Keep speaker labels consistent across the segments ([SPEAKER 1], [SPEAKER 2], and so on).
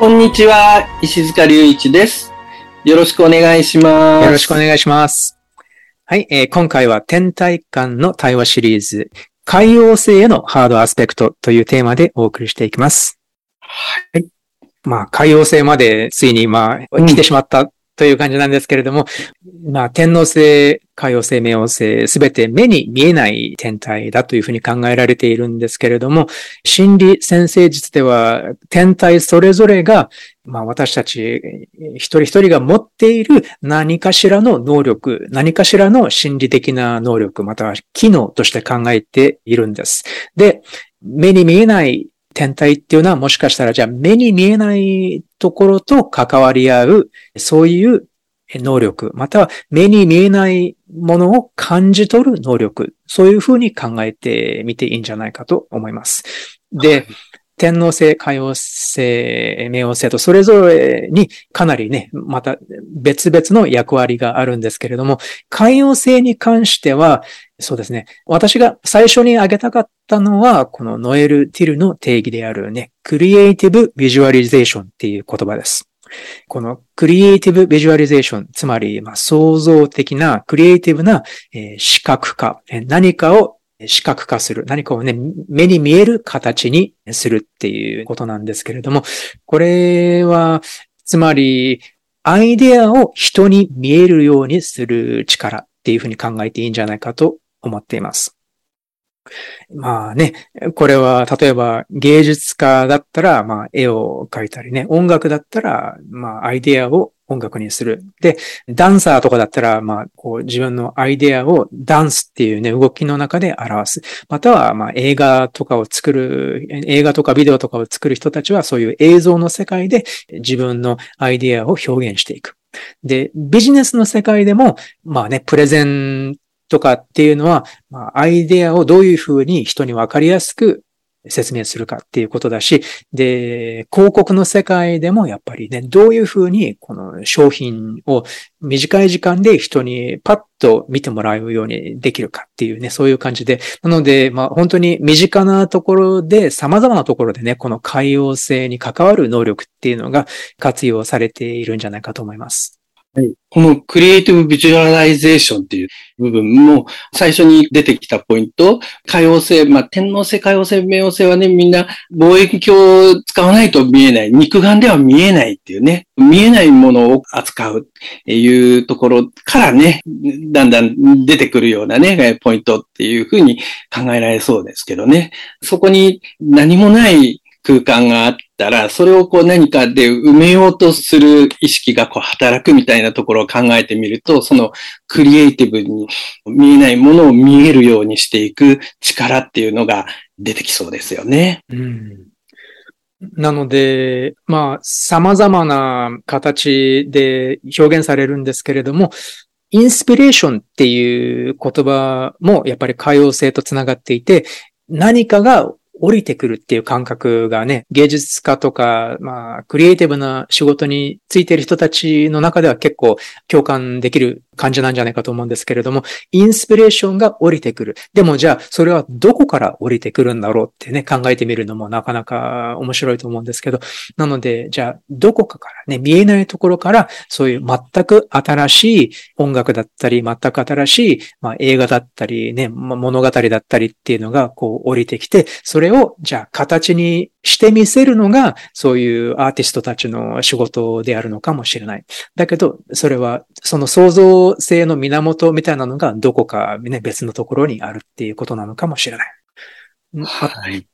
[SPEAKER 1] こんにちは、石塚隆一です。よろしくお願いします。
[SPEAKER 2] よろしくお願いします。はい、えー今回は天体間の対話シリーズ、海洋性へのハードアスペクトというテーマでお送りしていきます。はい。まあ、海洋性までついに、まあ、
[SPEAKER 1] うん
[SPEAKER 2] 来てしまったという感じなんですけれども、まあ、天王星、海洋星、冥王星、すべて目に見えない天体だというふうに考えられているんですけれども、心理先生術では、天体それぞれが、まあ私たち一人一人が持っている何かしらの能力、何かしらの心理的な能力、または機能として考えているんです。で、目に見えない天体っていうのはもしかしたらじゃあ目に見えないところと関わり合う、そういう能力、または目に見えないものを感じ取る能力、そういうふうに考えてみていいんじゃないかと思います。で、天皇星、海王星、冥王星とそれぞれにかなりね、また別々の役割があるんですけれども、海王星に関しては、そうですね、私が最初に挙げたかったのは、このノエル・ティルの定義であるね、クリエイティブ・ビジュアリゼーションっていう言葉です。このクリエイティブ・ビジュアリゼーション、つまり、まあ、創造的な、クリエイティブな、えー視覚化、え何かを視覚化する。何かをね、目に見える形にするっていうことなんですけれども、これは、つまり、アイデアを人に見えるようにする力っていうふうに考えていいんじゃないかと思っています。まあね、これは例えば芸術家だったら、まあ絵を描いたりね、音楽だったら、まあアイデアを音楽にする。で、ダンサーとかだったら、まあこう自分のアイデアをダンスっていうね、動きの中で表す。または、まあ映画とかを作る、映画とかビデオとかを作る人たちはそういう映像の世界で自分のアイデアを表現していく。で、ビジネスの世界でも、まあね、プレゼンとかっていうのは、まあ、アイデアをどういうふうに人にわかりやすく説明するかっていうことだし、で、広告の世界でもやっぱりね、どういうふうにこの商品を短い時間で人にパッと見てもらうようにできるかっていうね、そういう感じで。なので、まあ本当に身近なところで、様々なところでね、この海洋性に関わる能力っていうのが活用されているんじゃないかと思います。はい。
[SPEAKER 1] このクリエイティブビジュアライゼーションっていう部分も最初に出てきたポイント、海王星、まあ、天王星、海王星、冥王星はね、みんな望遠鏡を使わないと見えない、肉眼では見えないっていうね、見えないものを扱うっていうところからね、だんだん出てくるようなね、ポイントっていうふうに考えられそうですけどね。そこに何もない空間があったら、それをこう何かで埋めようとする意識がこう働くみたいなところを考えてみると、そのクリエイティブに見えないものを見えるようにしていく力っていうのが出てきそうですよね。
[SPEAKER 2] うんなので、まあ、様々な形で表現されるんですけれども、インスピレーションっていう言葉もやっぱり海洋性とつながっていて、何かが降りてくるっていう感覚がね、芸術家とか、まあ、クリエイティブな仕事についてる人たちの中では結構共感できる感じなんじゃないかと思うんですけれども、インスピレーションが降りてくる。でもじゃあ、それはどこから降りてくるんだろうってね、考えてみるのもなかなか面白いと思うんですけど、なので、じゃあ、どこかからね、見えないところから、そういう全く新しい音楽だったり、全く新しい、まあ、映画だったり、ね、物語だったりっていうのが、こう、降りてきて、それを、じゃあ、形にしてみせるのが、そういうアーティストたちの仕事であるのかもしれない。だけど、それは、その創造性の源みたいなのが、どこかね、別のところにあるっていうことなのかもしれない。あ
[SPEAKER 1] はい。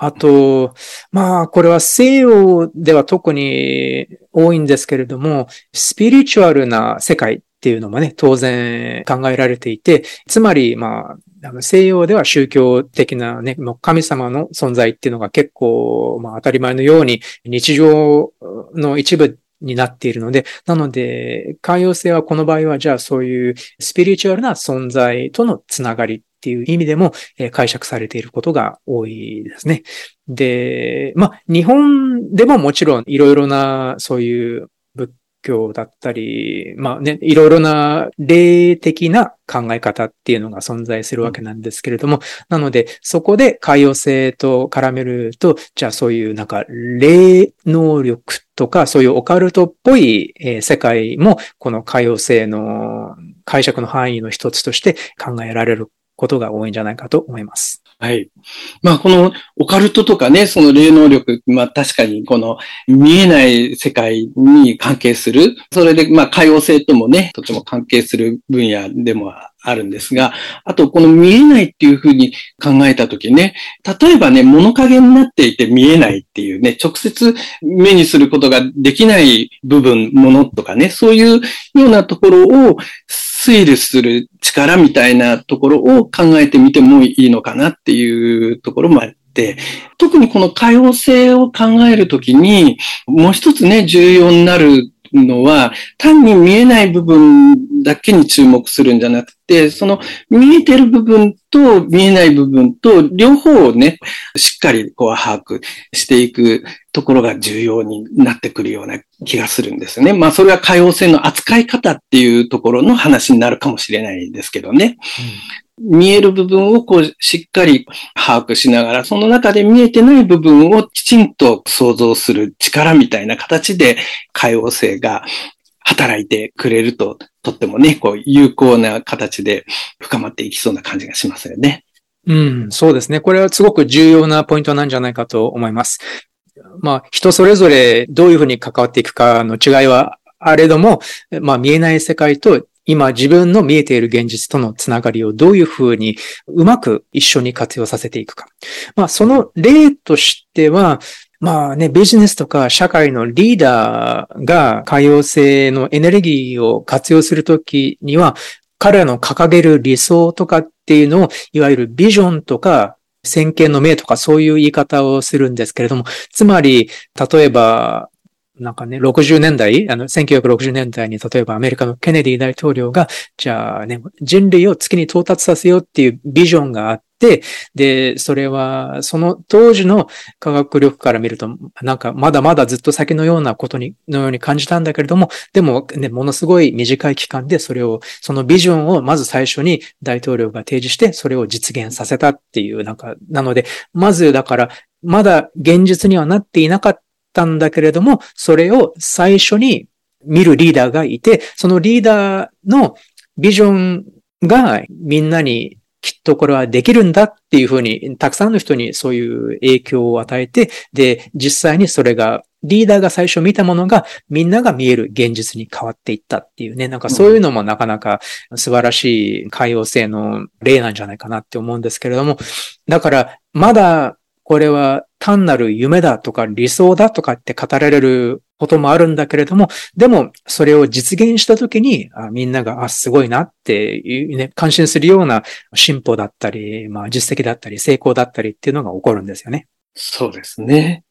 [SPEAKER 2] あと、まあ、これは西洋では特に多いんですけれども、スピリチュアルな世界っていうのもね、当然考えられていて、つまり、まあ、あの西洋では宗教的なね、もう神様の存在っていうのが結構、まあ当たり前のように日常の一部になっているので、なので、海洋性はこの場合は、じゃあそういうスピリチュアルな存在とのつながりっていう意味でも、え解釈されていることが多いですね。で、まあ、日本でももちろんいろいろなそういう教だったり、まあね、いろいろな霊的な考え方っていうのが存在するわけなんですけれども、うん、なので、そこで海洋性と絡めると、じゃあそういうなんか霊能力とか、そういうオカルトっぽい、え世界も、この海洋性の解釈の範囲の一つとして考えられることが多いんじゃないかと思います。
[SPEAKER 1] はい。まあ、このオカルトとかね、その霊能力、まあ確かにこの見えない世界に関係する、それでまあ、海洋性ともね、とても関係する分野でもあるんですが、あとこの見えないっていうふうに考えたときね、例えばね、物陰になっていて見えないっていうね、直接目にすることができない部分、ものとかね、そういうようなところを推理する力みたいなところを考えてみてもいいのかなっていうところもあって、特にこの可用性を考えるときに、もう一つね、重要になるのは、単に見えない部分だけに注目するんじゃなくて、その見えてる部分と見えない部分と両方をね、しっかりこう把握していくところが重要になってくるような気がするんですね。まあそれは可用性の扱い方っていうところの話になるかもしれないですけどね。見える部分をこうしっかり把握しながら、その中で見えてない部分をきちんと想像する力みたいな形で可用性が働いてくれると、とってもね、こう有効な形で深まっていきそうな感じがしますよね。
[SPEAKER 2] うん、そうですね。これはすごく重要なポイントなんじゃないかと思います。まあ、人それぞれどういうふうに関わっていくかの違いはあれども、まあ見えない世界と今自分の見えている現実とのつながりをどういうふうにうまく一緒に活用させていくか。まあその例としては、まあね、ビジネスとか社会のリーダーが海洋性のエネルギーを活用するときには、彼らの掲げる理想とかっていうのを、いわゆるビジョンとか先見の明とかそういう言い方をするんですけれども、つまり、例えば、なんかね、60年代、あの、1960年代に例えばアメリカのケネディ大統領が、じゃあね、人類を月に到達させようっていうビジョンがあって、で、それは、その当時の科学力から見ると、なんかまだまだずっと先のようなことに、のように感じたんだけれども、でもね、ものすごい短い期間でそれを、そのビジョンをまず最初に大統領が提示して、それを実現させたっていう、なんか、なので、まずだから、まだ現実にはなっていなかったたんだけれども、それを最初に見るリーダーがいて、そのリーダーのビジョンがみんなにきっとこれはできるんだっていうふうに、たくさんの人にそういう影響を与えて、で、実際にそれが、リーダーが最初見たものがみんなが見える現実に変わっていったっていうね、なんかそういうのもなかなか素晴らしい海洋性の例なんじゃないかなって思うんですけれども、だからまだこれは単なる夢だとか理想だとかって語られることもあるんだけれども、でもそれを実現したときにあみんなが、あ、すごいなっていうね、感心するような進歩だったり、まあ実績だったり成功だったりっていうのが起こるんですよね。
[SPEAKER 1] そうですね。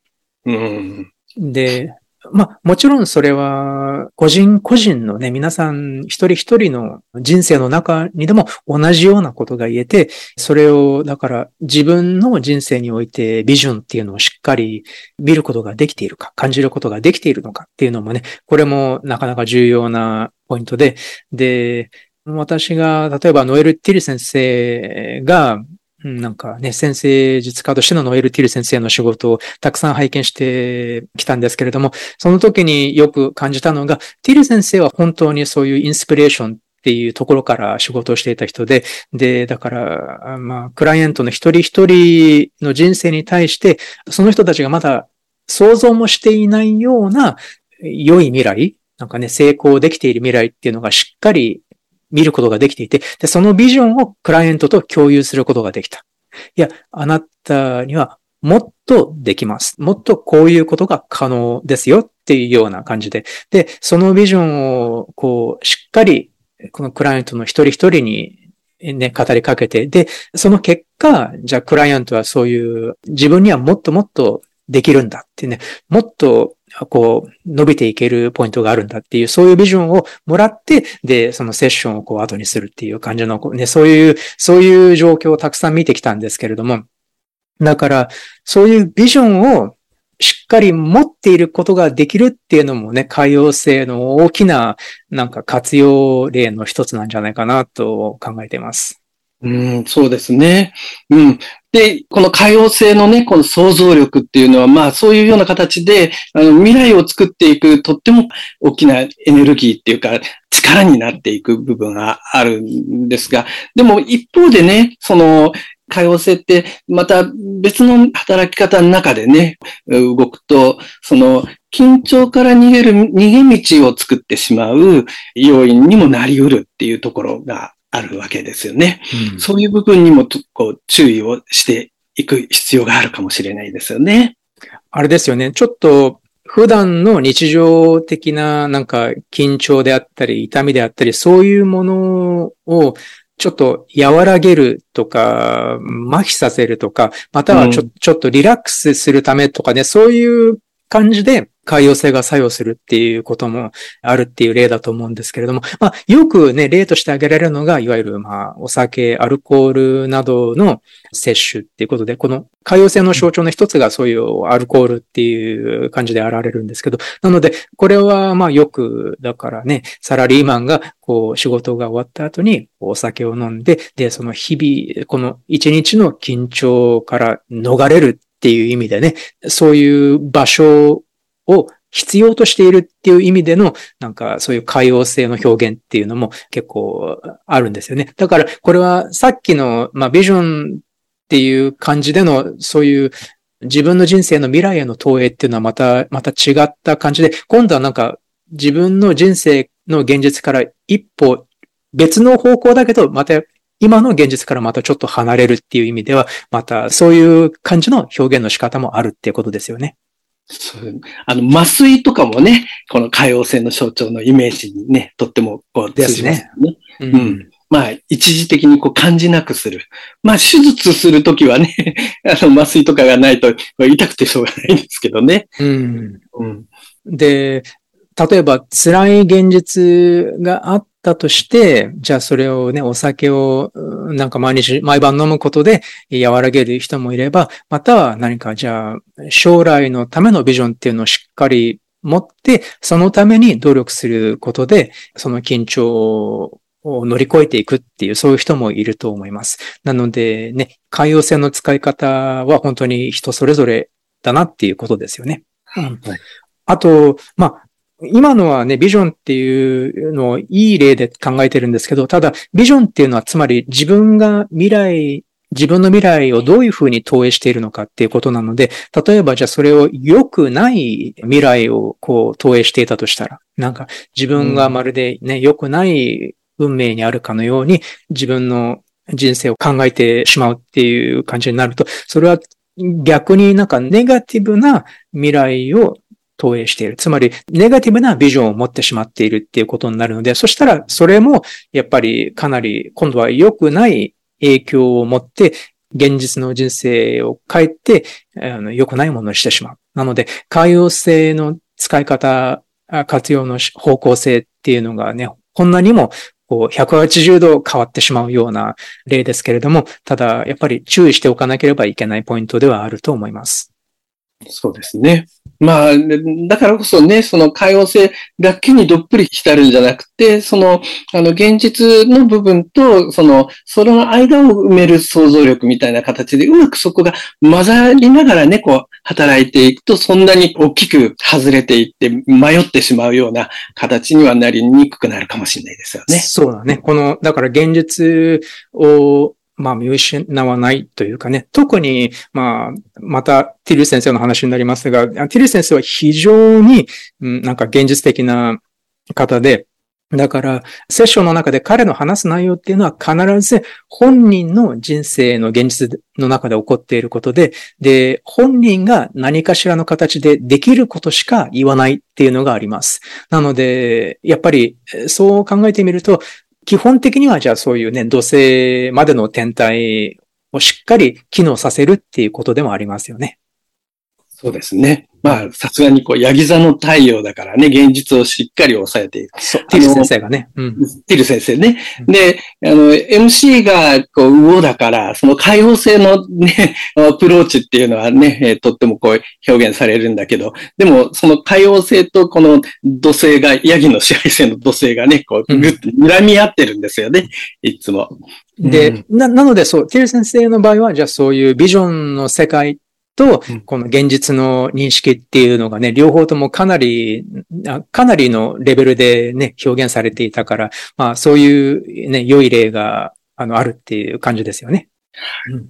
[SPEAKER 1] うん。
[SPEAKER 2] で、まあ、もちろんそれは、個人個人のね、皆さん一人一人の人生の中にでも同じようなことが言えて、それを、だから自分の人生においてビジョンっていうのをしっかり見ることができているか、感じることができているのかっていうのもね、これもなかなか重要なポイントで、で、私が、例えばノエル・ティル先生が、なんかね、先生術家としてのノエル・ティル先生の仕事をたくさん拝見してきたんですけれども、その時によく感じたのが、ティル先生は本当にそういうインスピレーションっていうところから仕事をしていた人で、で、だから、まあ、クライアントの一人一人の人生に対して、その人たちがまだ想像もしていないような良い未来、なんかね、成功できている未来っていうのがしっかり見ることができていて、で、そのビジョンをクライアントと共有することができた。いや、あなたにはもっとできます。もっとこういうことが可能ですよっていうような感じで。で、そのビジョンをこう、しっかり、このクライアントの一人一人にね、語りかけて、で、その結果、じゃあクライアントはそういう自分にはもっともっとできるんだってね、もっとこう、伸びていけるポイントがあるんだっていう、そういうビジョンをもらって、で、そのセッションをこう後にするっていう感じの、ね、そういう、そういう状況をたくさん見てきたんですけれども、だから、そういうビジョンをしっかり持っていることができるっていうのもね、海洋性の大きななんか活用例の一つなんじゃないかなと考えています。
[SPEAKER 1] うん、そうですね。うん。で、この可用性のね、この想像力っていうのは、まあそういうような形で、あの、未来を作っていくとっても大きなエネルギーっていうか、力になっていく部分があるんですが、でも一方でね、その、可用性ってまた別の働き方の中でね、動くと、その緊張から逃げる逃げ道を作ってしまう要因にもなり得るっていうところがあるわけですよね。うん、そういう部分にもこう注意をしていく必要があるかもしれないですよね。
[SPEAKER 2] あれですよね。ちょっと普段の日常的ななんか緊張であったり痛みであったりそういうものをちょっと和らげるとか、麻痺させるとか、またはちょうん、ちょっとリラックスするためとかね、そういう感じで海洋性が作用するっていうこともあるっていう例だと思うんですけれども、まあ、よくね、例として挙げられるのが、いわゆる、まあ、お酒、アルコールなどの摂取っていうことで、この海洋性の象徴の一つがそういうアルコールっていう感じで現れるんですけど、なので、これはまあよく、だからね、サラリーマンがこう仕事が終わった後にお酒を飲んで、で、その日々、この一日の緊張から逃れるっていう意味でね、そういう場所を必要としているっていう意味での、なんかそういう海洋性の表現っていうのも結構あるんですよね。だからこれはさっきの、まあ、ビジョンっていう感じでの、そういう自分の人生の未来への投影っていうのはまた、また違った感じで、今度はなんか自分の人生の現実から一歩別の方向だけど、また今の現実からまたちょっと離れるっていう意味では、またそういう感じの表現の仕方もあるっていうことですよね。
[SPEAKER 1] そうあの、麻酔とかもね、この海洋性の象徴のイメージにね、とってもこう通じますね。ねうん、うん。まあ、一時的にこう感じなくする。まあ、手術するときはね、あの、麻酔とかがないと痛くてしょうがないんですけどね。
[SPEAKER 2] うん。うん、で、例えば辛い現実があったとして、じゃあそれをね、お酒をなんか毎日、毎晩飲むことで和らげる人もいれば、または何かじゃあ将来のためのビジョンっていうのをしっかり持って、そのために努力することで、その緊張を乗り越えていくっていう、そういう人もいると思います。なのでね、海洋性の使い方は本当に人それぞれだなっていうことですよね。うん、あと、まあ、今のはね、ビジョンっていうのをいい例で考えてるんですけど、ただ、ビジョンっていうのはつまり自分が未来、自分の未来をどういうふうに投影しているのかっていうことなので、例えばじゃあそれを良くない未来をこう投影していたとしたら、なんか自分がまるでね、良くない運命にあるかのように自分の人生を考えてしまうっていう感じになると、それは逆になんかネガティブな未来を投影している。つまり、ネガティブなビジョンを持ってしまっているっていうことになるので、そしたら、それも、やっぱりかなり、今度は良くない影響を持って、現実の人生を変えて、良くないものにしてしまう。なので、海洋性の使い方、活用の方向性っていうのがね、こんなにもこう180度変わってしまうような例ですけれども、ただやっぱり注意しておかなければいけないポイントではあると思います。
[SPEAKER 1] そうですね。まあ、だからこそね、その海洋性だけにどっぷり浸るんじゃなくて、その、あの、現実の部分と、その、その間を埋める想像力みたいな形で、うまくそこが混ざりながらね、こう、働いていくと、そんなに大きく外れていって、迷ってしまうような形にはなりにくくなるかもしれないですよね。
[SPEAKER 2] そうだね。この、だから現実をまあ、見失わないというかね、特に、まあ、また、ティル先生の話になりますが、ティル先生は非常に、なんか現実的な方で、だから、セッションの中で彼の話す内容っていうのは必ず本人の人生の現実の中で起こっていることで、で、本人が何かしらの形でできることしか言わないっていうのがあります。なので、やっぱりそう考えてみると、基本的にはじゃあそういうね、土星までの天体をしっかり機能させるっていうことでもありますよね。
[SPEAKER 1] そうですね。まあ、さすがにこう、ヤギ座の太陽だからね、現実をしっかり抑えていく。
[SPEAKER 2] そう、ティル先生がね。うん。
[SPEAKER 1] ティル先生ね。で、あの、MC がこう、魚だから、その開放性のね、アプローチっていうのはね、えー、とってもこう、表現されるんだけど、でも、その開放性とこの土星が、ヤギの支配性の土星がね、こう、ぐっと睨み合ってるんですよね、いつも。
[SPEAKER 2] で、な、なのでそう、ティル先生の場合は、じゃあそういうビジョンの世界と、この現実の認識っていうのがね、両方ともかなり、かなりのレベルでね、表現されていたから、まあそういうね、良い例が、あの、あるっていう感じですよね。うん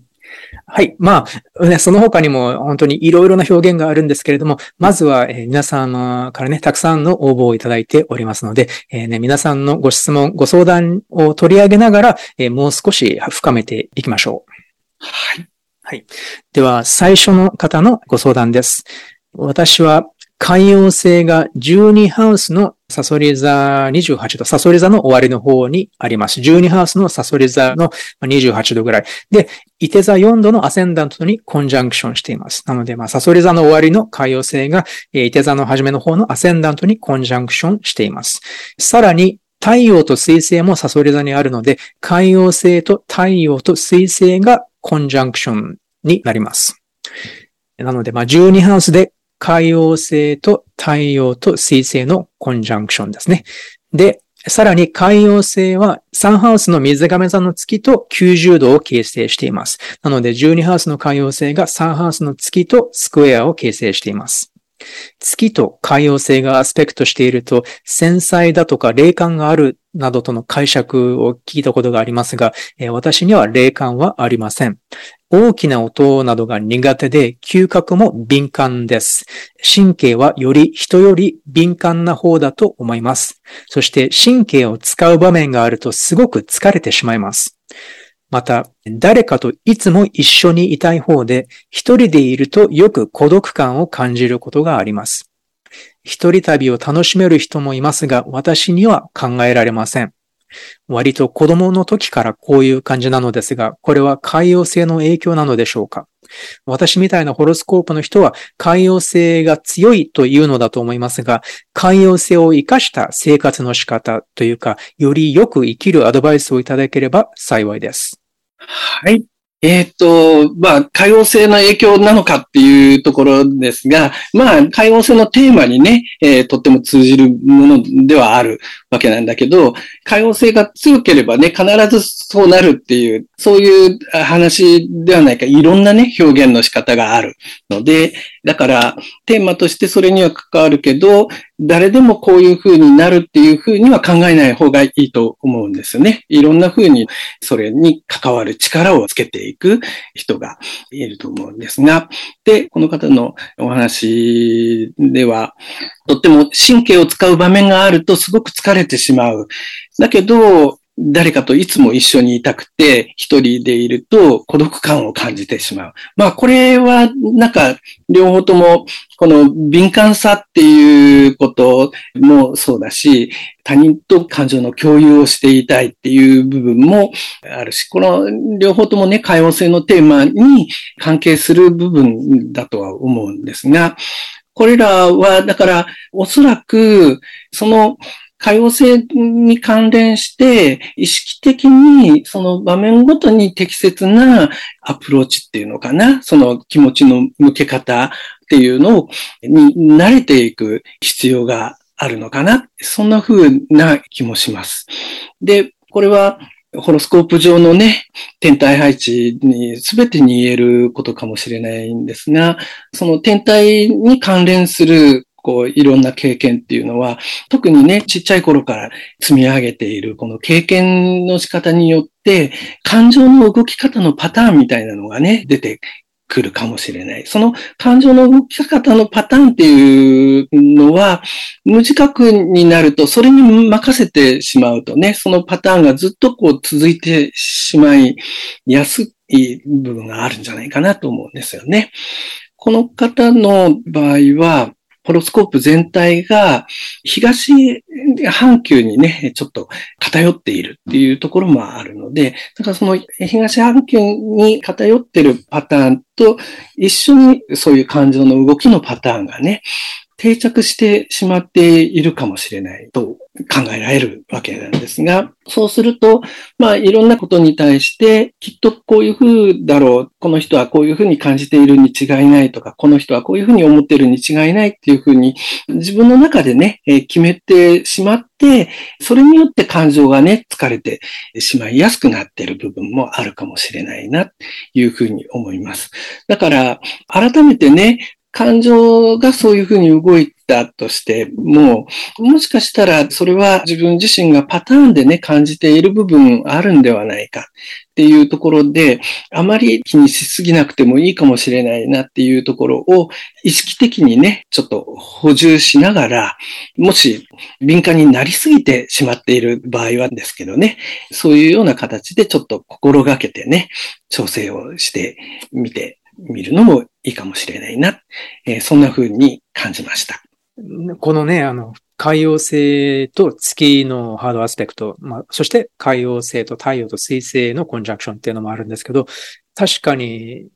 [SPEAKER 2] はい。まあ、ね、その他にも本当にいろいろな表現があるんですけれども、まずは、えー、皆様からね、たくさんの応募をいただいておりますので、えー、ね、皆さんのご質問、ご相談を取り上げながら、えー、もう少し深めていきましょう。
[SPEAKER 1] はい。
[SPEAKER 2] はい。では、最初の方のご相談です。私は、海洋星が12ハウスのサソリ座28度、サソリ座の終わりの方にあります。12ハウスのサソリ座の28度ぐらい。で、伊手座4度のアセンダントにコンジャンクションしています。なので、まあ、サソリ座の終わりの海洋星が、伊手座の初めの方のアセンダントにコンジャンクションしています。さらに、太陽と水星もサソリ座にあるので、海洋星と太陽と水星がコンジャンクションになります。なので、まあ、12ハウスで海王星と太陽と水星のコンジャンクションですね。で、さらに海洋星は3ハウスの水亀座の月と90度を形成しています。なので12ハウスの海洋星が3ハウスの月とスクエアを形成しています。月と海洋星がアスペクトしていると繊細だとか霊感があるなどとの解釈を聞いたことがありますが、私には霊感はありません。大きな音などが苦手で、嗅覚も敏感です。神経はより人より敏感な方だと思います。そして神経を使う場面があるとすごく疲れてしまいます。また、誰かといつも一緒にいたい方で、一人でいるとよく孤独感を感じることがあります。一人旅を楽しめる人もいますが、私には考えられません。割と子供の時からこういう感じなのですが、これは海洋性の影響なのでしょうか？私みたいなホロスコープの人は海洋性が強いというのだと思いますが、海洋性を活かした生活の仕方というか、よりよく生きるアドバイスをいただければ幸いです。
[SPEAKER 1] はい。えっ、と、まあ、海王星の影響なのかっていうところですが、まあ、海王星のテーマにね、えー、とっても通じるものではあるわけなんだけど、海王星が強ければね、必ずそうなるっていう、そういう話ではないか、いろんなね、表現の仕方があるので、だから、テーマとしてそれには関わるけど、誰でもこういう風になるっていう風には考えない方がいいと思うんですよね。いろんな風にそれに関わる力をつけていく人がいると思うんですが、で、この方のお話では、とっても神経を使う場面があるとすごく疲れてしまう。だけど、誰かといつも一緒にいたくて、一人でいると孤独感を感じてしまう。まあ、これは、なんか、両方とも、この敏感さっていうこともそうだし、他人と感情の共有をしていたいっていう部分もあるし、この両方ともね、海王性のテーマに関係する部分だとは思うんですが、これらは、だから、おそらく、その、多様性に関連して、意識的にその場面ごとに適切なアプローチっていうのかな、その気持ちの向け方っていうの、に慣れていく必要があるのかな。そんな風な気もします。で、これはホロスコープ上のね、天体配置に全てに言えることかもしれないんですが、その天体に関連するこう、いろんな経験っていうのは、特にね、ちっちゃい頃から積み上げているこの経験の仕方によって、感情の動き方のパターンみたいなのがね、出てくるかもしれない。その感情の動き方のパターンっていうのは、無自覚になると、それに任せてしまうとね、そのパターンがずっとこう続いてしまいやすい部分があるんじゃないかなと思うんですよね。この方の場合は、ホロスコープ全体が東半球にね、ちょっと偏っているっていうところもあるので、だからその東半球に偏ってるパターンと一緒にそういう感情の動きのパターンがね、定着してしまっているかもしれないと考えられるわけなんですが、そうすると、まあいろんなことに対してきっとこういうふうだろう、この人はこういうふうに感じているに違いないとか、この人はこういうふうに思っているに違いないっていうふうに自分の中でね、え決めてしまって、それによって感情がね、疲れてしまいやすくなっている部分もあるかもしれないな、というふうに思います。だから、改めてね、感情がそういうふうに動いたとしても、もしかしたらそれは自分自身がパターンでね、感じている部分あるんではないかっていうところで、あまり気にしすぎなくてもいいかもしれないなっていうところを意識的にね、ちょっと補充しながら、もし敏感になりすぎてしまっている場合はですけどね、そういうような形でちょっと心がけてね、調整をしてみて見るのもいいかもしれないな。えー、そんな風に感じました。
[SPEAKER 2] このね、あの、海洋星と月のハードアスペクト、まあ、そして海洋星と太陽と水星のコンジャクションっていうのもあるんですけど、確かに、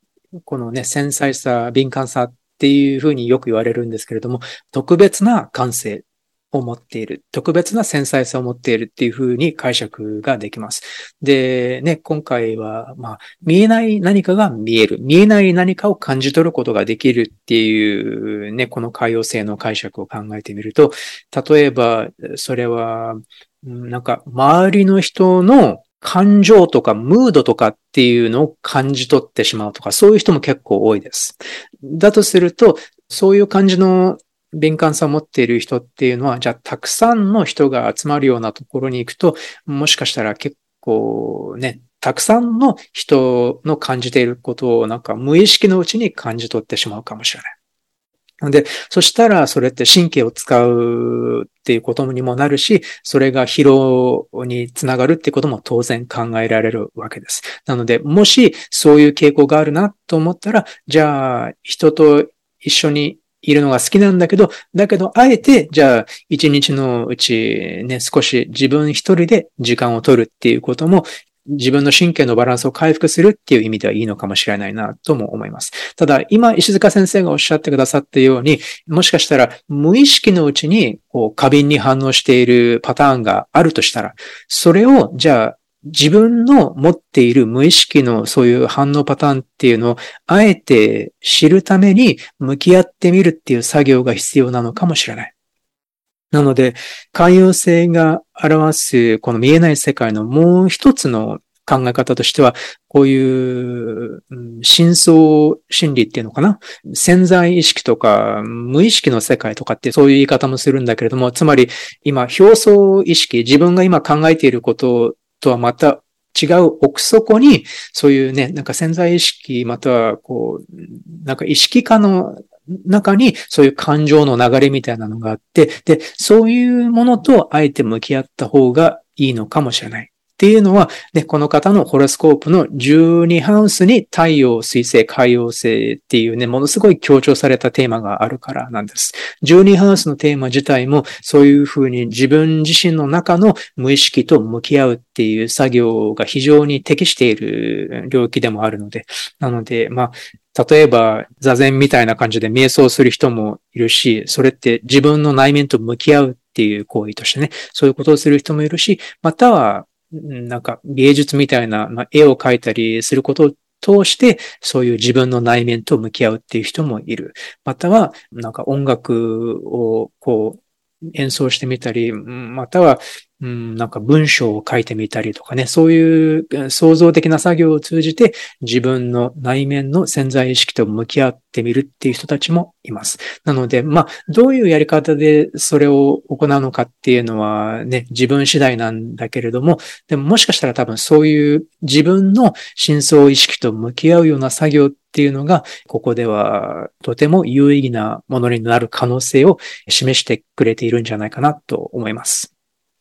[SPEAKER 2] このね、繊細さ、敏感さっていうふうによく言われるんですけれども、特別な感性を持っている。特別な繊細さを持っているっていうふうに解釈ができます。で、ね、今回は、まあ、見えない何かが見える。見えない何かを感じ取ることができるっていうね、この海洋性の解釈を考えてみると、例えば、それは、なんか、周りの人の感情とかムードとかっていうのを感じ取ってしまうとか、そういう人も結構多いです。だとすると、そういう感じの敏感さを持っている人っていうのは、じゃあたくさんの人が集まるようなところに行くと、もしかしたら結構ね、たくさんの人の感じていることをなんか無意識のうちに感じ取ってしまうかもしれない。で、そしたらそれって神経を使うっていうことにもなるし、それが疲労につながるってことも当然考えられるわけです。なので、もしそういう傾向があるなと思ったら、じゃあ人と一緒にいるのが好きなんだけど、だけど、あえて、じゃあ、一日のうちね、少し自分一人で時間を取るっていうことも、自分の神経のバランスを回復するっていう意味ではいいのかもしれないなとも思います。ただ、今、石塚先生がおっしゃってくださったように、もしかしたら無意識のうちに、こう、過敏に反応しているパターンがあるとしたら、それを、じゃあ、自分の持っている無意識のそういう反応パターンっていうのをあえて知るために向き合ってみるっていう作業が必要なのかもしれない。なので、寛容性が表すこの見えない世界のもう一つの考え方としては、こういう、真相心理っていうのかな潜在意識とか無意識の世界とかってそういう言い方もするんだけれども、つまり今表層意識、自分が今考えていることとはまた違う奥底に、そういうね、なんか潜在意識、またはこう、なんか意識化の中にそういう感情の流れみたいなのがあって、で、そういうものとあえて向き合った方がいいのかもしれない。っていうのは、ね、この方のホロスコープの12ハウスに太陽、水星、海洋星っていうね、ものすごい強調されたテーマがあるからなんです。12ハウスのテーマ自体もそういうふうに自分自身の中の無意識と向き合うっていう作業が非常に適している領域でもあるので、なので、まあ、例えば、座禅みたいな感じで瞑想する人もいるし、それって自分の内面と向き合うっていう行為としてね、そういうことをする人もいるし、または、なんか芸術みたいな、まあ、絵を描いたりすることを通して、そういう自分の内面と向き合うっていう人もいる。または、なんか音楽をこう演奏してみたり、またはうん、なんか文章を書いてみたりとかね、そういう創造的な作業を通じて自分の内面の潜在意識と向き合ってみるっていう人たちもいます。なので、まあ、どういうやり方でそれを行うのかっていうのはね、自分次第なんだけれども、でももしかしたら多分そういう自分の深層意識と向き合うような作業っていうのが、ここではとても有意義なものになる可能性を示してくれているんじゃないかなと思います。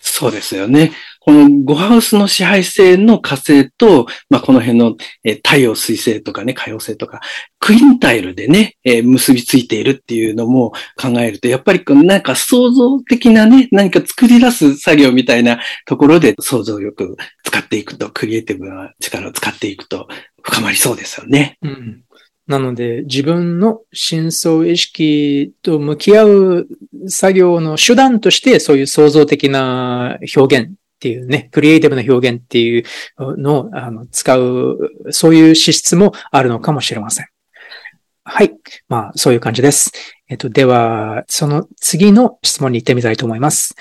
[SPEAKER 1] そうですよね。この5ハウスの支配性の火星と、まあ、この辺の、え太陽水星とかね、海洋星とか、クインタイルでね、え結びついているっていうのも考えると、やっぱりなんか創造的なね、何か作り出す作業みたいなところで想像力使っていくと、クリエイティブな力を使っていくと深まりそうですよね。
[SPEAKER 2] うんなので、自分の真相意識と向き合う作業の手段として、そういう創造的な表現っていうね、クリエイティブな表現っていうのをあの使う、そういう資質もあるのかもしれません。はい。まあ、そういう感じです。えっと、では、その次の質問に行ってみたいと思います。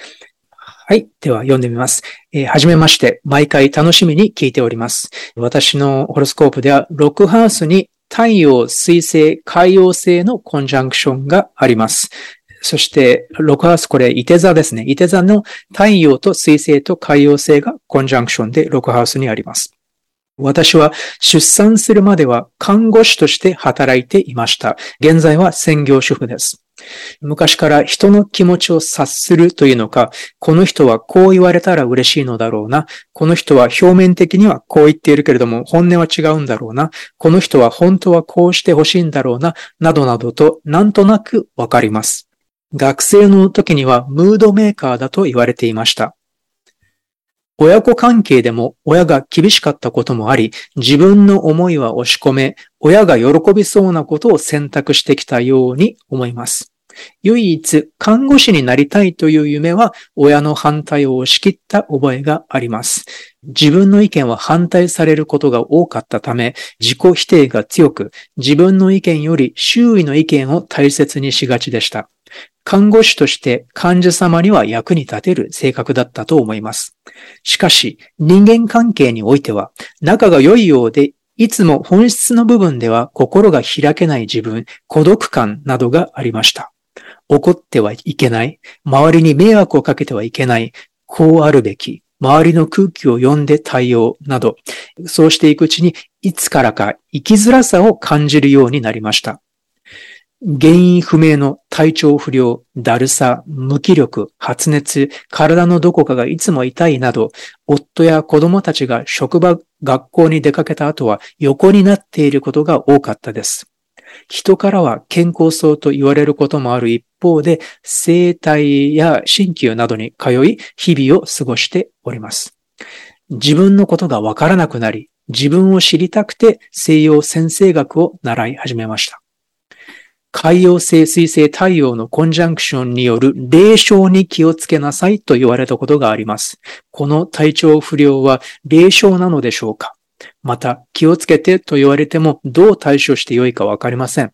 [SPEAKER 2] はい。では、読んでみます。えー、はじめまして。毎回楽しみに聞いております。私のホロスコープでは、ロックハウスに太陽、水星、海洋星のコンジャンクションがあります。そして、ロクハウス、これ、伊手座ですね。伊手座の太陽と水星と海洋星がコンジャンクションでロクハウスにあります。私は出産するまでは看護師として働いていました。現在は専業主婦です。昔から人の気持ちを察するというのか、この人はこう言われたら嬉しいのだろうな。この人は表面的にはこう言っているけれども、本音は違うんだろうな。この人は本当はこうしてほしいんだろうな。などなどと、なんとなくわかります。学生の時にはムードメーカーだと言われていました。親子関係でも親が厳しかったこともあり、自分の思いは押し込め、親が喜びそうなことを選択してきたように思います。唯一、看護師になりたいという夢は、親の反対を押し切った覚えがあります。自分の意見は反対されることが多かったため、自己否定が強く、自分の意見より周囲の意見を大切にしがちでした。看護師として患者様には役に立てる性格だったと思います。しかし、人間関係においては、仲が良いようで、いつも本質の部分では心が開けない自分、孤独感などがありました。怒ってはいけない。周りに迷惑をかけてはいけない。こうあるべき。周りの空気を読んで対応など、そうしていくうちに、いつからか生きづらさを感じるようになりました。原因不明の体調不良、だるさ、無気力、発熱、体のどこかがいつも痛いなど、夫や子供たちが職場、学校に出かけた後は横になっていることが多かったです。人からは健康そうと言われることもある一方で、生体や鍼灸などに通い、日々を過ごしております。自分のことがわからなくなり、自分を知りたくて西洋先生学を習い始めました。海洋性水性太陽のコンジャンクションによる霊障に気をつけなさいと言われたことがあります。この体調不良は霊障なのでしょうか？また、気をつけてと言われてもどう対処してよいかわかりません。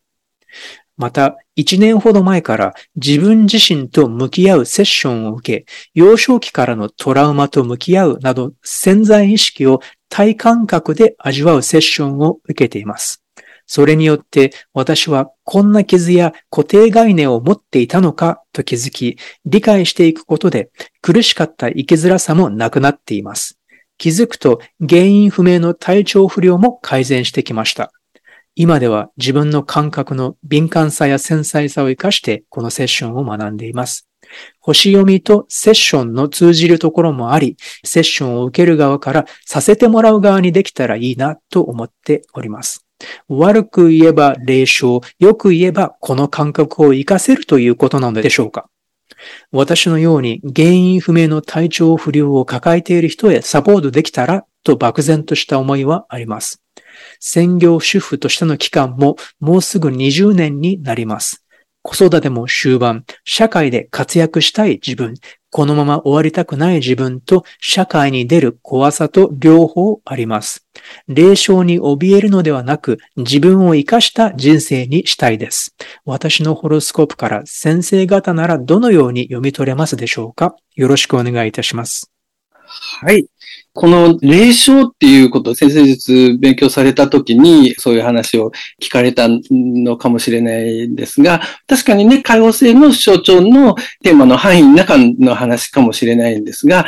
[SPEAKER 2] また、一年ほど前から自分自身と向き合うセッションを受け、幼少期からのトラウマと向き合うなど潜在意識を体感覚で味わうセッションを受けています。それによって私はこんな傷や固定概念を持っていたのかと気づき、理解していくことで苦しかった生きづらさもなくなっています。気づくと原因不明の体調不良も改善してきました。今では自分の感覚の敏感さや繊細さを活かしてこのセッションを学んでいます。星読みとセッションの通じるところもあり、セッションを受ける側からさせてもらう側にできたらいいなと思っております。悪く言えば霊障、よく言えばこの感覚を活かせるということなのでしょうか？私のように原因不明の体調不良を抱えている人へサポートできたらと漠然とした思いはあります。専業主婦としての期間ももうすぐ20年になります。子育ても終盤、社会で活躍したい自分、このまま終わりたくない自分と社会に出る怖さと両方あります。霊障に怯えるのではなく、自分を生かした人生にしたいです。私のホロスコープから先生方ならどのように読み取れますでしょうか？よろしくお願いいたします。
[SPEAKER 1] はい。この霊障っていうことを先生術勉強された時にそういう話を聞かれたのかもしれないんですが、確かにね、可用性の象徴のテーマの範囲の中の話かもしれないんですが、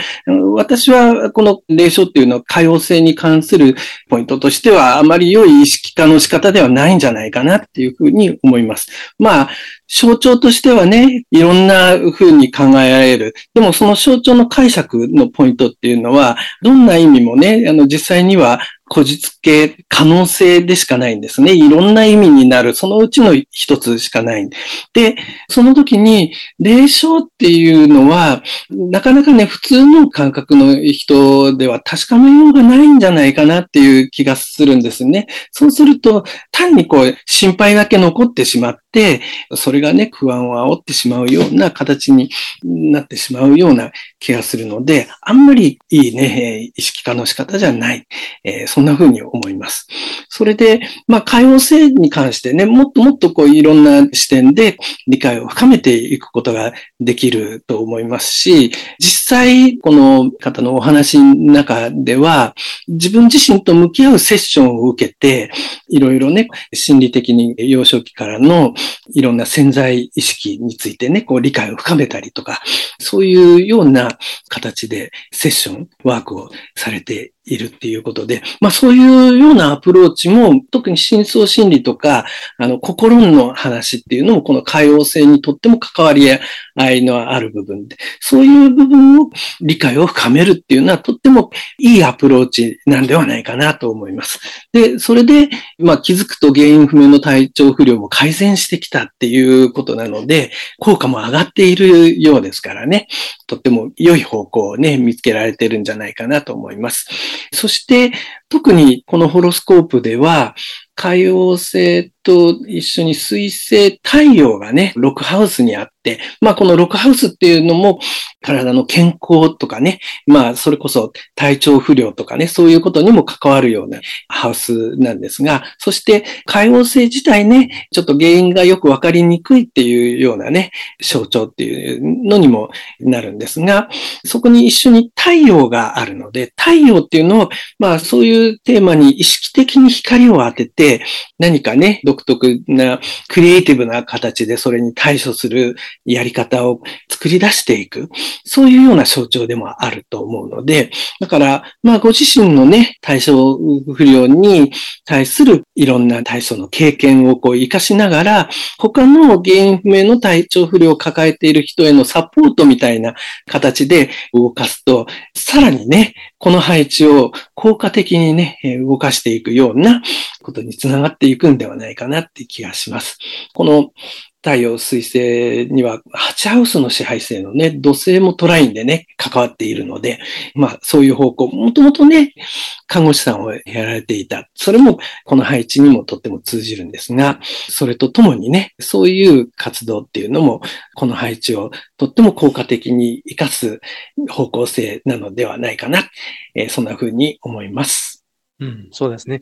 [SPEAKER 1] 私はこの霊障っていうのは可用性に関するポイントとしてはあまり良い意識化の仕方ではないんじゃないかなっていうふうに思います。まあ、象徴としてはね、いろんな風に考えられる。でもその象徴の解釈のポイントっていうのは、どんな意味もね、あの実際にはこじつけ可能性でしかないんですね。いろんな意味になる。そのうちの一つしかない。で、その時に、霊障っていうのは、なかなかね、普通の感覚の人では確かめようがないんじゃないかなっていう気がするんですね。そうすると、単にこう、心配だけ残ってしまって、それがね、不安を煽ってしまうような形になってしまうような気がするので、あんまりいいね、意識化の仕方じゃない。えーそんな風に思います。それで、まあ、海洋性に関してね、もっともっとこういろんな視点で理解を深めていくことができると思いますし、実際、この方のお話の中では、自分自身と向き合うセッションを受けて、いろいろね、心理的に幼少期からのいろんな潜在意識についてね、こう理解を深めたりとか、そういうような形でセッション、ワークをされているっていうことで、まあそういうようなアプローチも、特に深層心理とか、あの、心の話っていうのも、この海洋性にとっても関わり合いのある部分で、そういう部分を理解を深めるっていうのは、とってもいいアプローチなんではないかなと思います。で、それで、まあ気づくと原因不明の体調不良も改善してきたっていうことなので、効果も上がっているようですからね、とっても良い方向をね、見つけられてるんじゃないかなと思います。そして、特にこのホロスコープでは、海王星と一緒に水星、太陽がね、ロックハウスにあって、まあこのロックハウスっていうのも体の健康とかね、まあそれこそ体調不良とかね、そういうことにも関わるようなハウスなんですが、そして海王星自体ね、ちょっと原因がよくわかりにくいっていうようなね、象徴っていうのにもなるんですが、そこに一緒に太陽があるので、太陽っていうのを、まあそういういうテーマに意識的に光を当てて、何かね、独特なクリエイティブな形でそれに対処するやり方を作り出していく。そういうような象徴でもあると思うので、だから、まあご自身のね、対処不良に対するいろんな体操の経験をこう活かしながら、他の原因不明の体調不良を抱えている人へのサポートみたいな形で動かすと、さらにね、この配置を効果的にね、動かしていくようなことにつながっていくんではないかなって気がします。この太陽水星には、ハチハウスの支配性のね、土星もトラインでね、関わっているので、まあ、そういう方向、もともとね、看護師さんをやられていた。それも、この配置にもとっても通じるんですが、それとともにね、そういう活動っていうのも、この配置をとっても効果的に活かす方向性なのではないかな。えー、そんな風に思います。
[SPEAKER 2] うん、そうですね。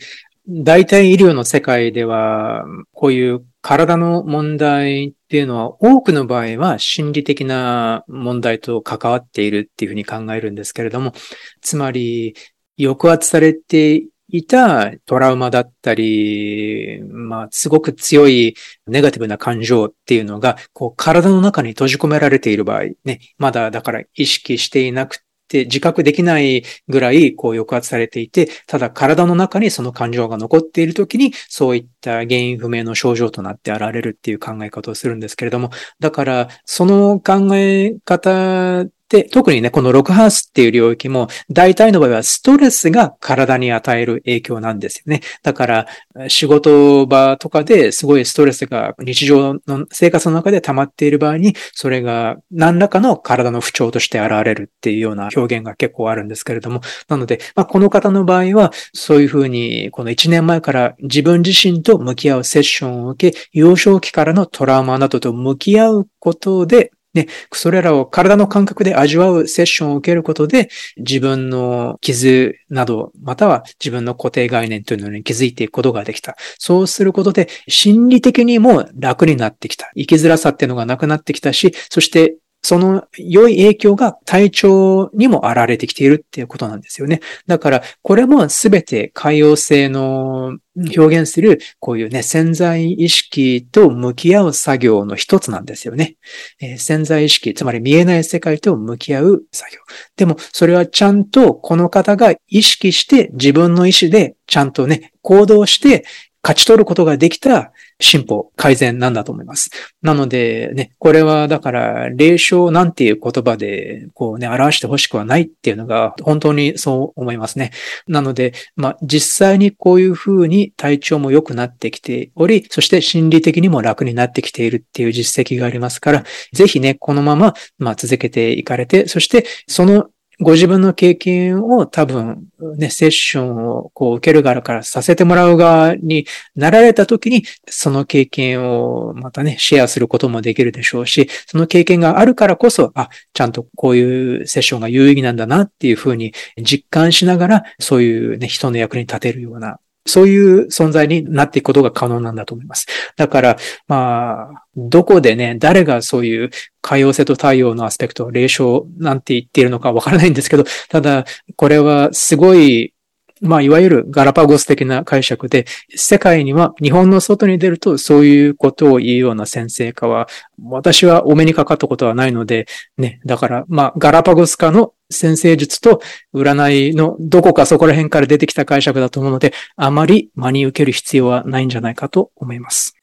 [SPEAKER 2] 大体医療の世界では、こういう体の問題っていうのは多くの場合は心理的な問題と関わっているっていうふうに考えるんですけれども、つまり抑圧されていたトラウマだったり、まあ、すごく強いネガティブな感情っていうのが、こう、体の中に閉じ込められている場合、ね、まだだから意識していなくって自覚できないぐらいこう抑圧されていて、ただ体の中にその感情が残っているときに、そういった原因不明の症状となって現れるっていう考え方をするんですけれども、だからその考え方で、特にね、このログハウスっていう領域も、大体の場合はストレスが体に与える影響なんですよね。だから、仕事場とかですごいストレスが日常の生活の中で溜まっている場合に、それが何らかの体の不調として現れるっていうような表現が結構あるんですけれども、なので、まあ、この方の場合は、そういうふうに、この1年前から自分自身と向き合うセッションを受け、幼少期からのトラウマなどと向き合うことで、ね、それらを体の感覚で味わうセッションを受けることで、自分の傷など、または自分の固定概念というのに気づいていくことができた。そうすることで、心理的にも楽になってきた。生きづらさっていうのがなくなってきたし、そしてその良い影響が体調にも現れてきているっていうことなんですよね。だから、これもすべて海洋性の表現する、こういうね、潜在意識と向き合う作業の一つなんですよね。えー、潜在意識、つまり見えない世界と向き合う作業。でも、それはちゃんとこの方が意識して自分の意思でちゃんとね、行動して勝ち取ることができた進歩、改善なんだと思います。なのでね、これはだから、霊障なんていう言葉で、こうね、表してほしくはないっていうのが、本当にそう思いますね。なので、まあ、実際にこういうふうに体調も良くなってきており、そして心理的にも楽になってきているっていう実績がありますから、ぜひね、このまま、まあ、続けていかれて、そして、そのご自分の経験を多分ね、セッションをこう受ける側からさせてもらう側になられた時に、その経験をまたね、シェアすることもできるでしょうし、その経験があるからこそ、あ、ちゃんとこういうセッションが有意義なんだなっていうふうに実感しながら、そういうね、人の役に立てるようなそういう存在になっていくことが可能なんだと思います。だから、まあ、どこでね、誰がそういう可用性と太陽のアスペクト、霊障なんて言っているのかわからないんですけど、ただ、これはすごいまあ、いわゆるガラパゴス的な解釈で、世界には日本の外に出るとそういうことを言うような先生かは、私はお目にかかったことはないので、ね、だから、まあ、ガラパゴス化の先生術と占いのどこかそこら辺から出てきた解釈だと思うので、あまり真に受ける必要はないんじゃないかと思います。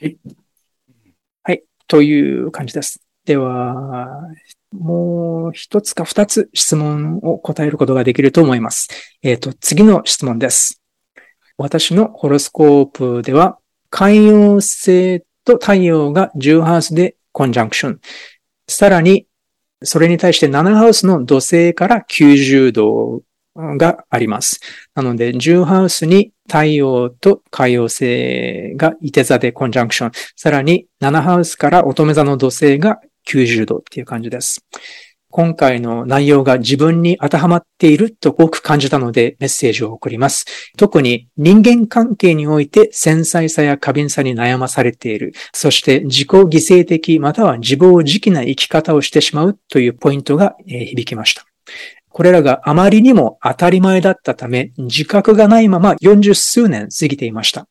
[SPEAKER 2] はい。はい。という感じです。では、もう一つか二つ質問を答えることができると思います。えっ、ー、と、次の質問です。私のホロスコープでは、海洋星と太陽が10ハウスでコンジャンクション。さらに、それに対して7ハウスの土星から90度があります。なので、10ハウスに太陽と海洋星がいて座でコンジャンクション。さらに、7ハウスから乙女座の土星が90度っていう感じです。今回の内容が自分に当てはまっていると多く感じたのでメッセージを送ります。特に人間関係において繊細さや過敏さに悩まされている。そして自己犠牲的または自暴自棄な生き方をしてしまうというポイントが響きました。これらがあまりにも当たり前だったため自覚がないまま40数年過ぎていました。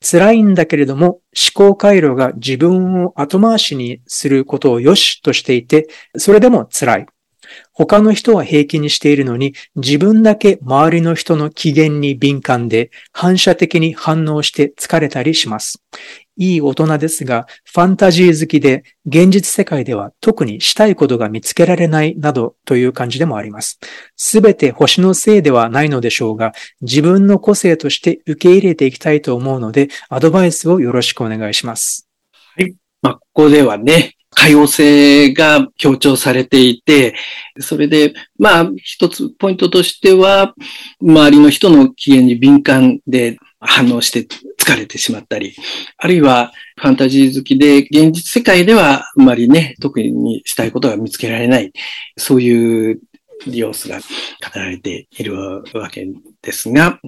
[SPEAKER 2] 辛いんだけれども、思考回路が自分を後回しにすることを良しとしていて、それでも辛い。他の人は平気にしているのに、自分だけ周りの人の機嫌に敏感で、反射的に反応して疲れたりします。いい大人ですが、ファンタジー好きで、現実世界では特にしたいことが見つけられないなどという感じでもあります。すべて星のせいではないのでしょうが、自分の個性として受け入れていきたいと思うので、アドバイスをよろしくお願いします。
[SPEAKER 1] はい。まあ、ここではね、多様性が強調されていて、それで、まあ、一つポイントとしては、周りの人の機嫌に敏感で反応して疲れてしまったり、あるいはファンタジー好きで現実世界ではあまりね、特にしたいことが見つけられない、そういう様子が語られているわけですが、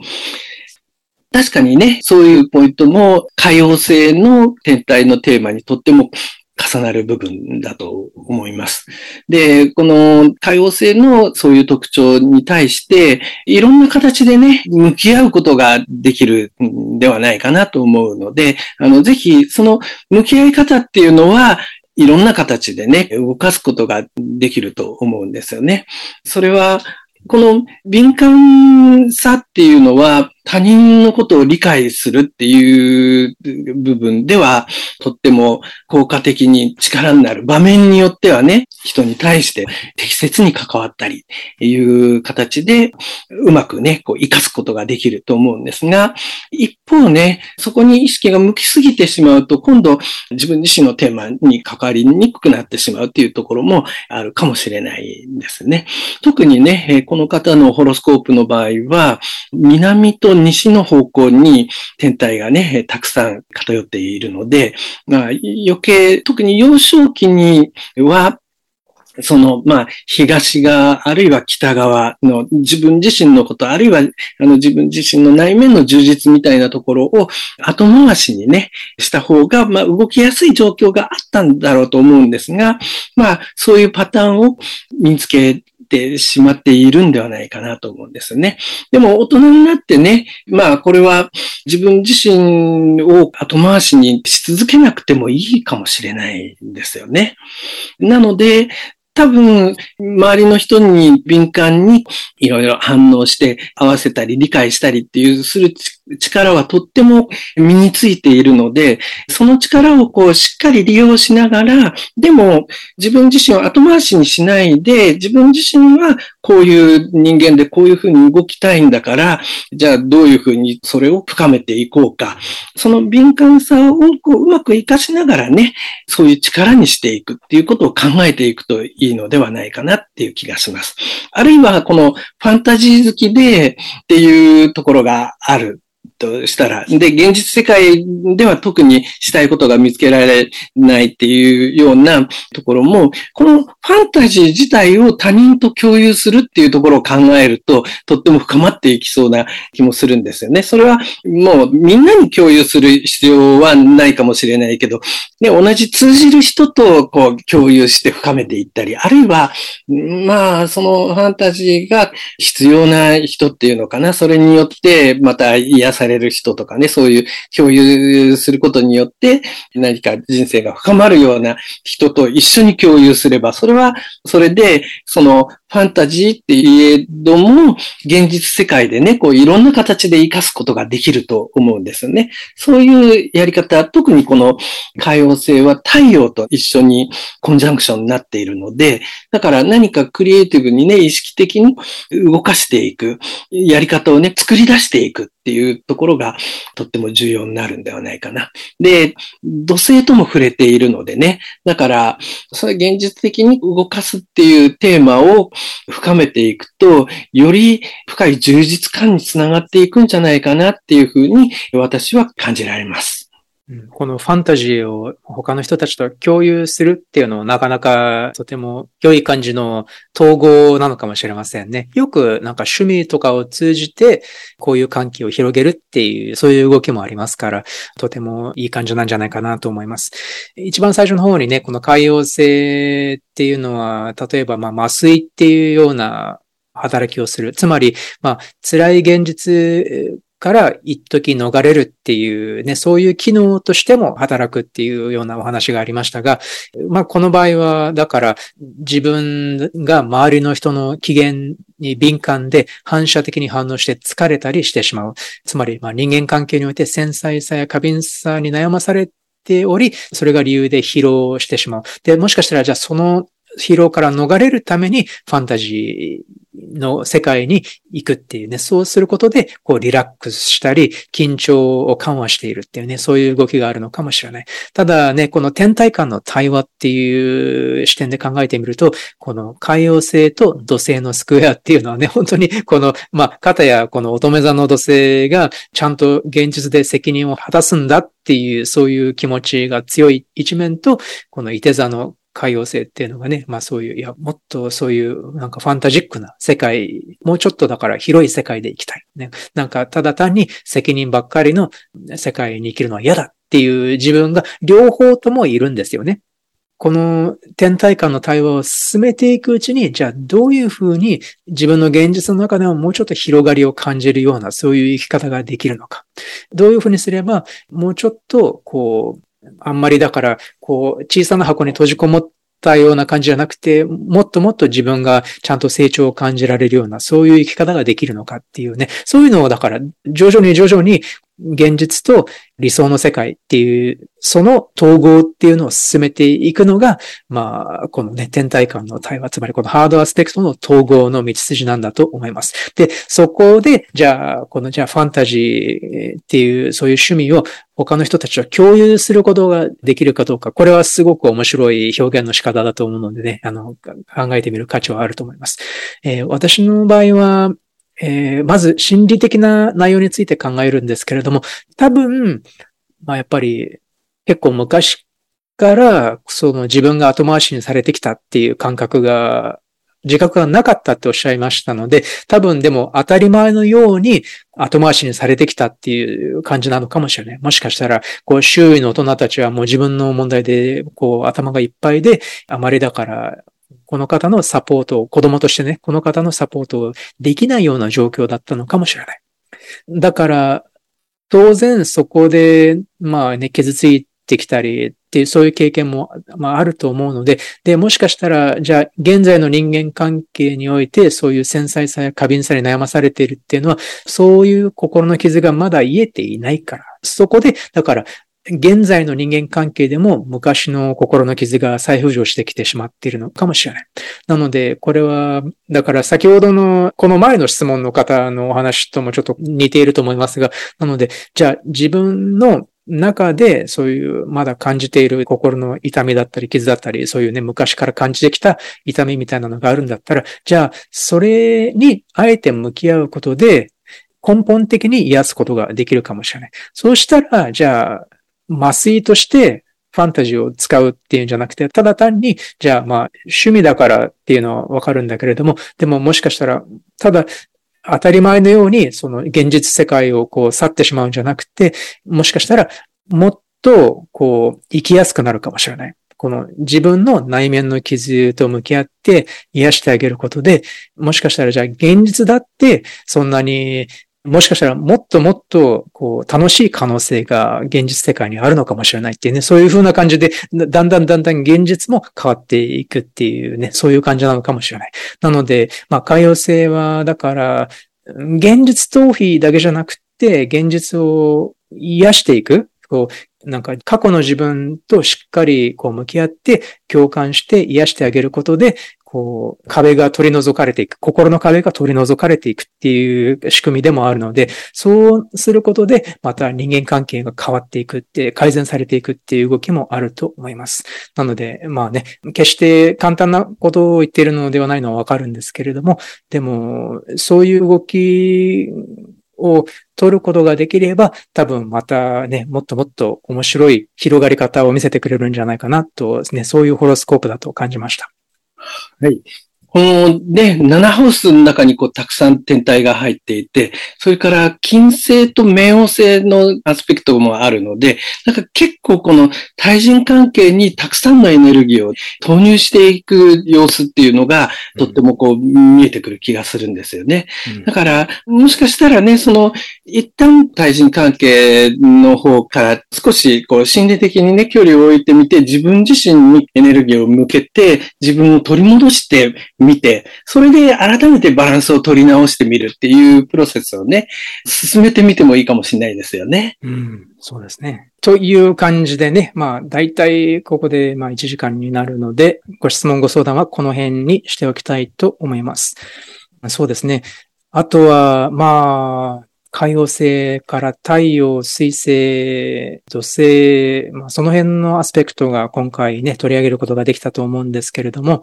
[SPEAKER 1] 確かにね、そういうポイントも多様性の天体のテーマにとっても重なる部分だと思います。で、この多様性のそういう特徴に対して、いろんな形でね、向き合うことができるんではないかなと思うので、あの、ぜひ、その向き合い方っていうのは、いろんな形でね、動かすことができると思うんですよね。それは、この敏感さっていうのは、他人のことを理解するっていう部分では、とっても効果的に力になる場面によってはね、人に対して適切に関わったり、いう形で、うまくね、こう、活かすことができると思うんですが、一方ね、そこに意識が向きすぎてしまうと、今度自分自身のテーマに関わりにくくなってしまうっていうところもあるかもしれないんですね。特にね、この方のホロスコープの場合は、南と西の方向に天体がね、たくさん偏っているので、まあ、余計、特に幼少期には、その、まあ、東側、あるいは北側の自分自身のこと、あるいは、あの、自分自身の内面の充実みたいなところを後回しにね、した方が、まあ、動きやすい状況があったんだろうと思うんですが、まあ、そういうパターンを見つけてしまっているんではないかなと思うんですね。でも大人になってね、まあこれは自分自身を後回しにし続けなくてもいいかもしれないんですよね。なので、多分、周りの人に敏感にいろいろ反応して合わせたり理解したりっていうする力はとっても身についているので、その力をこうしっかり利用しながら、でも自分自身を後回しにしないで、自分自身はこういう人間でこういうふうに動きたいんだから、じゃあどういうふうにそれを深めていこうか。その敏感さをこううまく活かしながらね、そういう力にしていくっていうことを考えていくといいのではないかなっていう気がします。あるいはこのファンタジー好きでっていうところがあるとしたら、で、現実世界では特にしたいことが見つけられないっていうようなところも、このファンタジー自体を他人と共有するっていうところを考えると、とっても深まっていきそうな気もするんですよね。それはもうみんなに共有する必要はないかもしれないけど、ね、同じ通じる人とこう共有して深めていったり、あるいは、まあ、そのファンタジーが必要な人っていうのかな、それによってまた癒されれる人とかね、そういう共有することによって何か人生が深まるような人と一緒に共有すれば、それはそれで、そのファンタジーって言えども、現実世界でね、こういろんな形で活かすことができると思うんですよね。そういうやり方、特にこの海洋星は太陽と一緒にコンジャンクションになっているので、だから何かクリエイティブにね、意識的に動かしていく、やり方をね、作り出していくっっていうところがとっても重要になるんではないかな。で、土星とも触れているのでね、だから、それ現実的に動かすっていうテーマを深めていくと、より深い充実感につながっていくんじゃないかなっていうふうに私は感じられます。
[SPEAKER 2] このファンタジーを他の人たちと共有するっていうのをなかなかとても良い感じの統合なのかもしれませんね。よくなんか趣味とかを通じてこういう関係を広げるっていうそういう動きもありますから、とてもいい感じなんじゃないかなと思います。一番最初の方にね、この海洋性っていうのは、例えばまあ麻酔っていうような働きをする。つまり、まあ、辛い現実から一時逃れるっていうね、そういう機能としても働くっていうようなお話がありましたが、まあこの場合は、だから自分が周りの人の機嫌に敏感で反射的に反応して疲れたりしてしまう。つまり、まあ人間関係において繊細さや過敏さに悩まされており、それが理由で疲労してしまう。で、もしかしたらじゃあその疲労から逃れるためにファンタジーの世界に行くっていうね、そうすることで、こうリラックスしたり、緊張を緩和しているっていうね、そういう動きがあるのかもしれない。ただね、この天体間の対話っていう視点で考えてみると、この海洋星と土星のスクエアっていうのはね、本当にこの、まあ、片やこの乙女座の土星がちゃんと現実で責任を果たすんだっていう、そういう気持ちが強い一面と、この伊手座の海洋星っていうのがね、まあそういう、いや、もっとそういうなんかファンタジックな世界、もうちょっとだから広い世界で生きたい。ね。なんかただ単に責任ばっかりの世界に生きるのは嫌だっていう自分が両方ともいるんですよね。この天体間の対話を進めていくうちに、じゃあどういうふうに自分の現実の中でももうちょっと広がりを感じるような、そういう生き方ができるのか。どういうふうにすれば、もうちょっと、こう、あんまりだから、こう、小さな箱に閉じこもったような感じじゃなくて、もっともっと自分がちゃんと成長を感じられるような、そういう生き方ができるのかっていうね。そういうのをだから、徐々に徐々に現実と理想の世界っていう、その統合っていうのを進めていくのが、まあ、このね、天体間の対話、つまりこのハードアスペクトの統合の道筋なんだと思います。で、そこで、じゃあ、このじゃあファンタジーっていう、そういう趣味を他の人たちと共有することができるかどうか、これはすごく面白い表現の仕方だと思うのでね、あの、考えてみる価値はあると思います。えー、私の場合は、えー、まず心理的な内容について考えるんですけれども、多分、まあやっぱり結構昔からその自分が後回しにされてきたっていう感覚が自覚がなかったっておっしゃいましたので、多分でも当たり前のように後回しにされてきたっていう感じなのかもしれない。もしかしたら、こう周囲の大人たちはもう自分の問題で、こう頭がいっぱいで、あまりだからこの方のサポートを、子供としてね、この方のサポートをできないような状況だったのかもしれない。だから、当然そこで、まあね、傷ついてきたり、っていう、そういう経験も、まあ、あると思うので、で、もしかしたら、じゃあ、現在の人間関係において、そういう繊細さや過敏さに悩まされているっていうのは、そういう心の傷がまだ癒えていないから。そこで、だから、現在の人間関係でも昔の心の傷が再浮上してきてしまっているのかもしれない。なので、これは、だから先ほどの、この前の質問の方のお話ともちょっと似ていると思いますが、なので、じゃあ自分の中でそういうまだ感じている心の痛みだったり傷だったり、そういうね、昔から感じてきた痛みみたいなのがあるんだったら、じゃあそれにあえて向き合うことで根本的に癒すことができるかもしれない。そうしたら、じゃあ麻酔としてファンタジーを使うっていうんじゃなくて、ただ単に、じゃあまあ趣味だからっていうのはわかるんだけれども、でももしかしたら、ただ当たり前のように、その現実世界をこう去ってしまうんじゃなくて、もしかしたら、もっとこう生きやすくなるかもしれない。この自分の内面の傷と向き合って癒してあげることで、もしかしたらじゃあ現実だってそんなにもしかしたらもっともっとこう楽しい可能性が現実世界にあるのかもしれないっていうね、そういう風な感じで、だんだんだんだん現実も変わっていくっていうね、そういう感じなのかもしれない。なので、まあ、海洋性は、だから、現実逃避だけじゃなくて、現実を癒していく、こう、なんか過去の自分としっかりこう向き合って共感して癒してあげることで、こう、壁が取り除かれていく、心の壁が取り除かれていくっていう仕組みでもあるので、そうすることで、また人間関係が変わっていくって、改善されていくっていう動きもあると思います。なので、まあね、決して簡単なことを言っているのではないのはわかるんですけれども、でも、そういう動きを取ることができれば、多分またね、もっともっと面白い広がり方を見せてくれるんじゃないかなと、ね、そういうホロスコープだと感じました。
[SPEAKER 1] はい。このね、7ハウスの中にこうたくさん天体が入っていて、それから金星と冥王星のアスペクトもあるので、なんか結構この対人関係にたくさんのエネルギーを投入していく様子っていうのが、とってもこう見えてくる気がするんですよね。うん、だから、もしかしたらね、その、一旦対人関係の方から少しこう心理的にね、距離を置いてみて、自分自身にエネルギーを向けて、自分を取り戻して見て、それで改めてバランスを取り直してみるっていうプロセスをね、進めてみてもいいかもしれないですよね。
[SPEAKER 2] うん、そうですね。という感じでね、まあ、大体ここでまあ1時間になるので、ご質問ご相談はこの辺にしておきたいと思います。そうですね。あとは、まあ、海洋星から太陽、水星、土星、まあ、その辺のアスペクトが今回ね、取り上げることができたと思うんですけれども、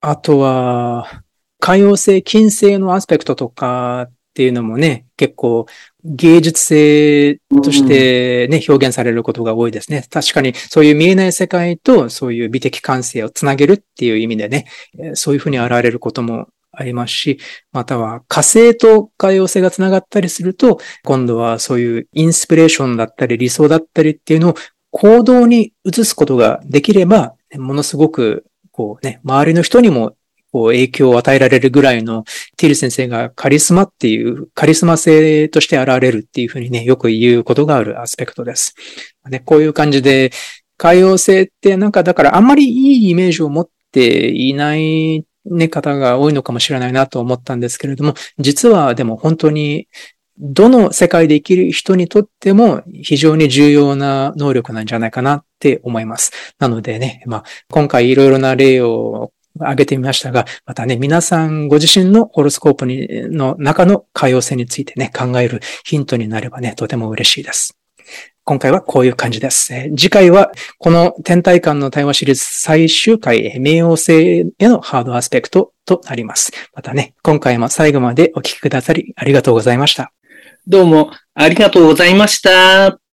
[SPEAKER 2] あとは、海洋性、金星のアスペクトとかっていうのもね、結構芸術性としてね、表現されることが多いですね。確かにそういう見えない世界とそういう美的感性をつなげるっていう意味でね、そういうふうに現れることもありますし、または火星と海洋星がつながったりすると、今度はそういうインスピレーションだったり理想だったりっていうのを行動に移すことができれば、ものすごくこうね、周りの人にもこう影響を与えられるぐらいのティル先生がカリスマっていう、カリスマ性として現れるっていうふうにね、よく言うことがあるアスペクトです。ね、こういう感じで、海洋性ってなんかだからあんまりいいイメージを持っていないね、方が多いのかもしれないなと思ったんですけれども、実はでも本当にどの世界で生きる人にとっても非常に重要な能力なんじゃないかなって思います。なのでね、まあ、今回いろいろな例を挙げてみましたが、またね、皆さんご自身のホロスコープにの中の可用性についてね、考えるヒントになればね、とても嬉しいです。今回はこういう感じです。次回は、この天体間の対話シリーズ最終回、冥王星へのハードアスペクトとなります。またね、今回も最後までお聞きくださりありがとうございました。
[SPEAKER 1] どうもありがとうございました。